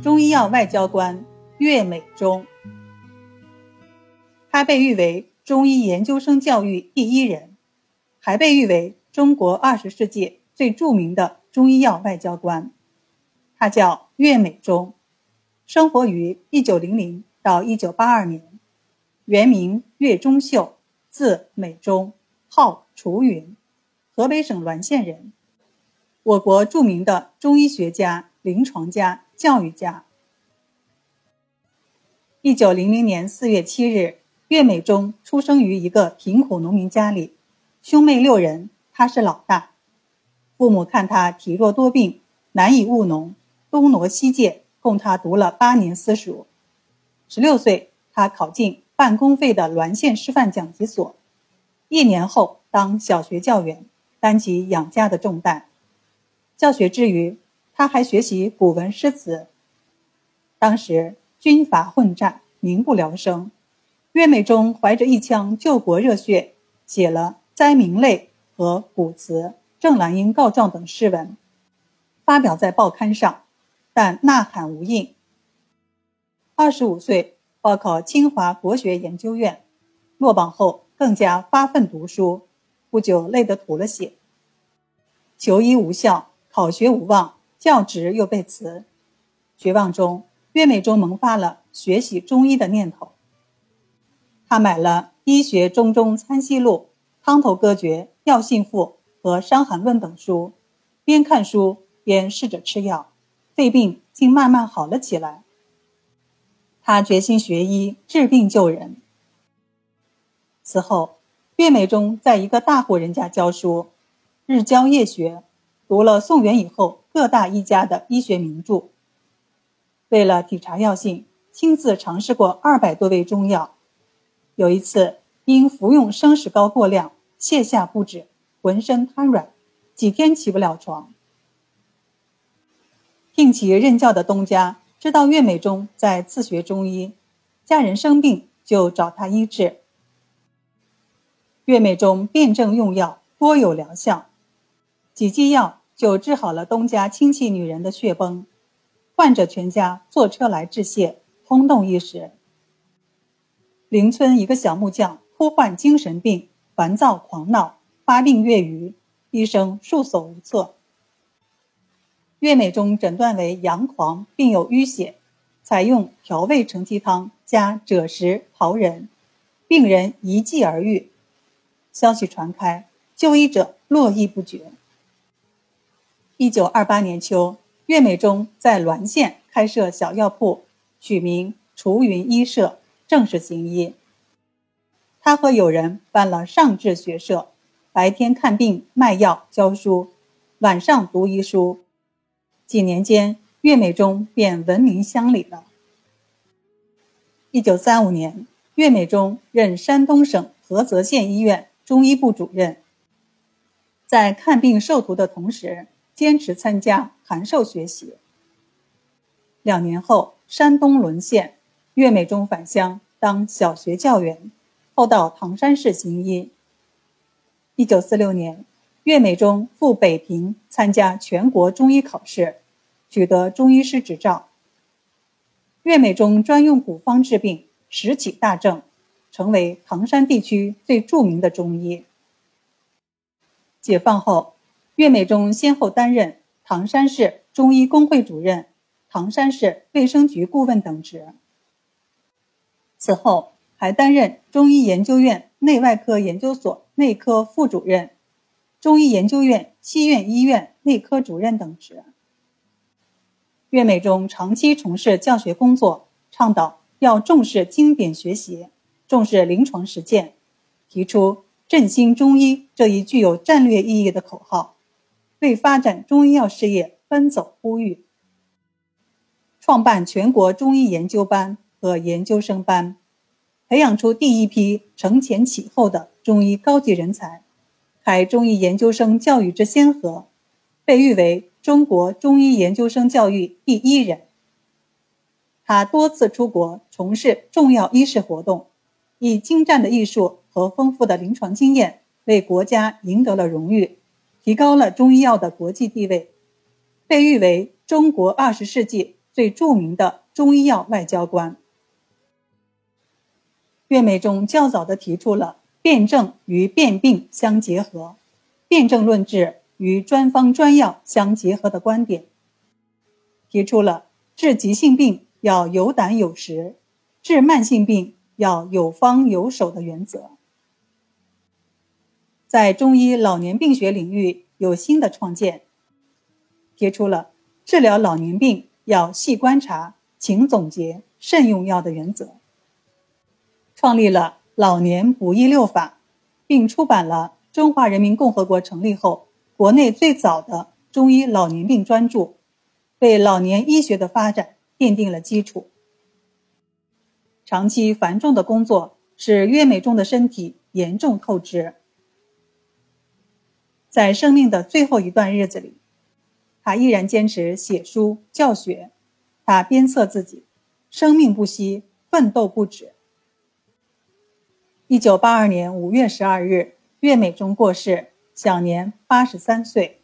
中医药外交官岳美中。他被誉为中医研究生教育第一人，还被誉为中国二十世纪最著名的中医药外交官。他叫岳美中，生活于一九零零到一九八二年，原名岳中秀，字美中，号楚云，河北省滦县人。我国著名的中医学家、临床家、教育家。一九零零年四月七日，岳美中出生于一个贫苦农民家里，兄妹六人，他是老大。父母看他体弱多病，难以务农，东挪西借，供他读了八年私塾。十六岁，他考进半公费的滦县师范讲习所，一年后当小学教员，担起养家的重担。教学之余，他还学习古文诗词。当时军阀混战，民不聊生，岳美中怀着一腔救国热血，写了《灾民泪》和《古词》《郑兰英告状》等诗文，发表在报刊上，但呐喊无应。二十五岁报考清华国学研究院，落榜后更加发奋读书，不久累得吐了血。求医无效。考学无望，教职又被辞，绝望中，岳美中萌发了学习中医的念头。他买了《医学中中参西录》《汤头歌诀》《药性赋》和《伤寒论》等书，边看书边试着吃药，肺病竟慢慢好了起来。他决心学医，治病救人。此后，岳美中在一个大户人家教书，日教夜学。读了宋元以后各大医家的医学名著，为了体察药性，亲自尝试过二百多味中药。有一次因服用生石膏过量，泻下不止，浑身瘫软，几天起不了床。聘请任教的东家知道岳美中在自学中医，家人生病就找他医治。岳美中辨证用药，多有疗效，几剂药。就治好了东家亲戚女人的血崩，患者全家坐车来致谢，轰动一时。邻村一个小木匠突患精神病，烦躁狂闹，发病月余，医生束手无策。岳美中诊断为阳狂，并有淤血，采用调味承气汤加赭石、桃仁，病人一剂而愈。消息传开，就医者络绎不绝。一九二八年秋，岳美中在滦县开设小药铺，取名“楚云医社”，正式行医。他和友人办了上智学社，白天看病卖药教书，晚上读医书。几年间，岳美中便闻名乡里了。一九三五年，岳美中任山东省菏泽县医院中医部主任，在看病授徒的同时。坚持参加函授学习。两年后，山东沦陷，岳美中返乡当小学教员，后到唐山市行医。一九四六年，岳美中赴北平参加全国中医考试，取得中医师执照。岳美中专用古方治病，时起大症，成为唐山地区最著名的中医。解放后。岳美中先后担任唐山市中医工会主任、唐山市卫生局顾问等职。此后还担任中医研究院内外科研究所内科副主任、中医研究院西苑医院内科主任等职。岳美中长期从事教学工作，倡导要重视经典学习，重视临床实践，提出“振兴中医”这一具有战略意义的口号。为发展中医药事业奔走呼吁，创办全国中医研究班和研究生班，培养出第一批承前启后的中医高级人才，开中医研究生教育之先河，被誉为中国中医研究生教育第一人。他多次出国从事重要医事活动，以精湛的艺术和丰富的临床经验，为国家赢得了荣誉。提高了中医药的国际地位，被誉为中国二十世纪最。著名的中医药外交官。岳美中较早的提出了辨证与辨病相结合、辨证论治与专方专药相结合的观点，提出了治急性病要有胆有识，治慢性病要有方有手的原则。在中医老年病学领域有新的创建，提出了治疗老年病要细观察、勤总结、慎用药的原则，创立了老年补益六法，并出版了中华人民共和国成立后国内最早的中医老年病专著，为老年医学的发展奠定了基础。长期繁重的工作使岳美中的身体严重透支。在生命的最后一段日子里，他依然坚持写书教学。他鞭策自己：“生命不息，奋斗不止。”一九八二年五月十二日，岳美中过世，享年八十三岁。